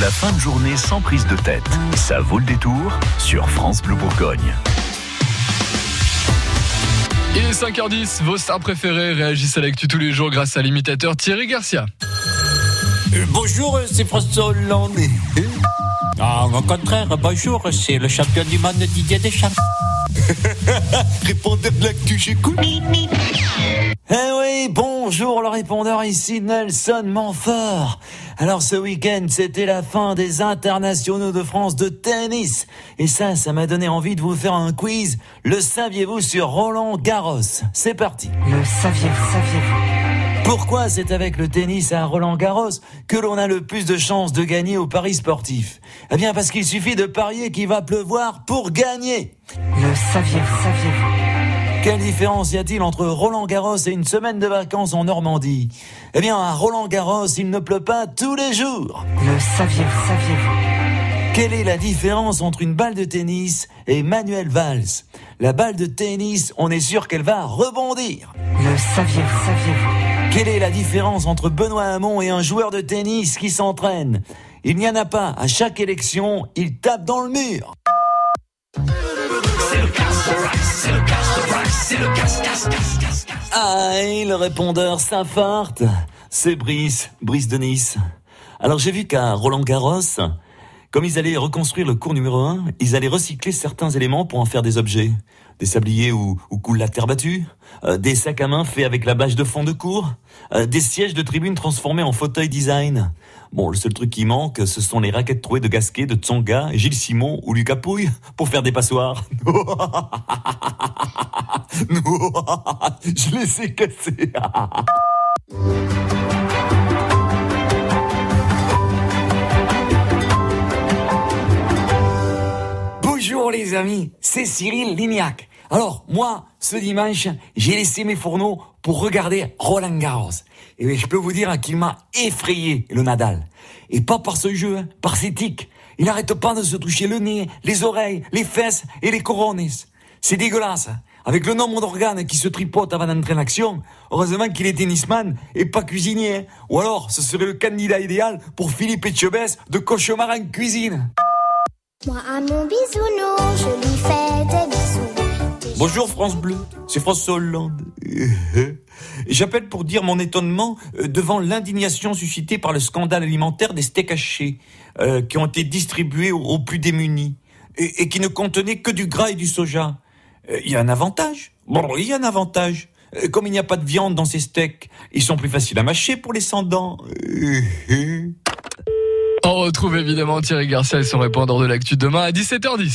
La fin de journée sans prise de tête. Ça vaut le détour sur France Bleu Bourgogne. Il est 5h10, vos stars préférées réagissent à l'actu tous les jours grâce à l'imitateur Thierry Garcia. Euh, bonjour, c'est François Hollande. Ah, au contraire, bonjour, c'est le champion du monde Didier Deschamps. Répondeur de l'actu, j'écoute. Bonjour le répondeur ici Nelson Montfort. Alors ce week-end, c'était la fin des internationaux de France de tennis. Et ça, ça m'a donné envie de vous faire un quiz. Le saviez-vous sur Roland Garros? C'est parti. Le saviez-vous, saviez-vous? Pourquoi c'est avec le tennis à Roland Garros que l'on a le plus de chances de gagner au paris sportif? Eh bien parce qu'il suffit de parier qu'il va pleuvoir pour gagner. Le saviez-vous, saviez-vous? Quelle différence y a-t-il entre Roland Garros et une semaine de vacances en Normandie? Eh bien, à Roland Garros, il ne pleut pas tous les jours. Le saviez-vous, saviez-vous? Quelle est la différence entre une balle de tennis et Manuel Valls? La balle de tennis, on est sûr qu'elle va rebondir. Le saviez-vous, saviez-vous? Quelle est la différence entre Benoît Hamon et un joueur de tennis qui s'entraîne? Il n'y en a pas. À chaque élection, il tape dans le mur. Aïe, le répondeur s'infarcte. C'est Brice, Brice de Nice. Alors j'ai vu qu'à Roland Garros, comme ils allaient reconstruire le cours numéro 1, ils allaient recycler certains éléments pour en faire des objets. Des sabliers où, où coule la terre battue, euh, des sacs à main faits avec la bâche de fond de cours, euh, des sièges de tribune transformés en fauteuil design. Bon, le seul truc qui manque, ce sont les raquettes trouées de Gasquet, de Tsonga, Gilles Simon ou Lucas Pouille pour faire des passoires. Je les ai cassés. Bonjour les amis, c'est Cyril Lignac. Alors, moi, ce dimanche, j'ai laissé mes fourneaux pour regarder Roland Garros. Et je peux vous dire qu'il m'a effrayé, le Nadal. Et pas par ce jeu, hein, par ses tics. Il n'arrête pas de se toucher le nez, les oreilles, les fesses et les couronnes. C'est dégueulasse. Avec le nombre d'organes qui se tripotent avant d'entrer en action, heureusement qu'il est tennisman et pas cuisinier. hein. Ou alors, ce serait le candidat idéal pour Philippe Etchebest de cauchemar en cuisine. Moi à mon bisounours, je lui fais des bisous. Bonjour France Bleu, c'est François Hollande. J'appelle pour dire mon étonnement euh, devant l'indignation suscitée par le scandale alimentaire des steaks hachés euh, qui ont été distribués aux, aux plus démunis et, et qui ne contenaient que du gras et du soja. Euh, Il y a un avantage. Bon, il y a un avantage. Euh, Comme il n'y a pas de viande dans ces steaks, ils sont plus faciles à mâcher pour les sans-dents. On retrouve évidemment Thierry Garcia et son répondeur de l'actu demain à 17h10.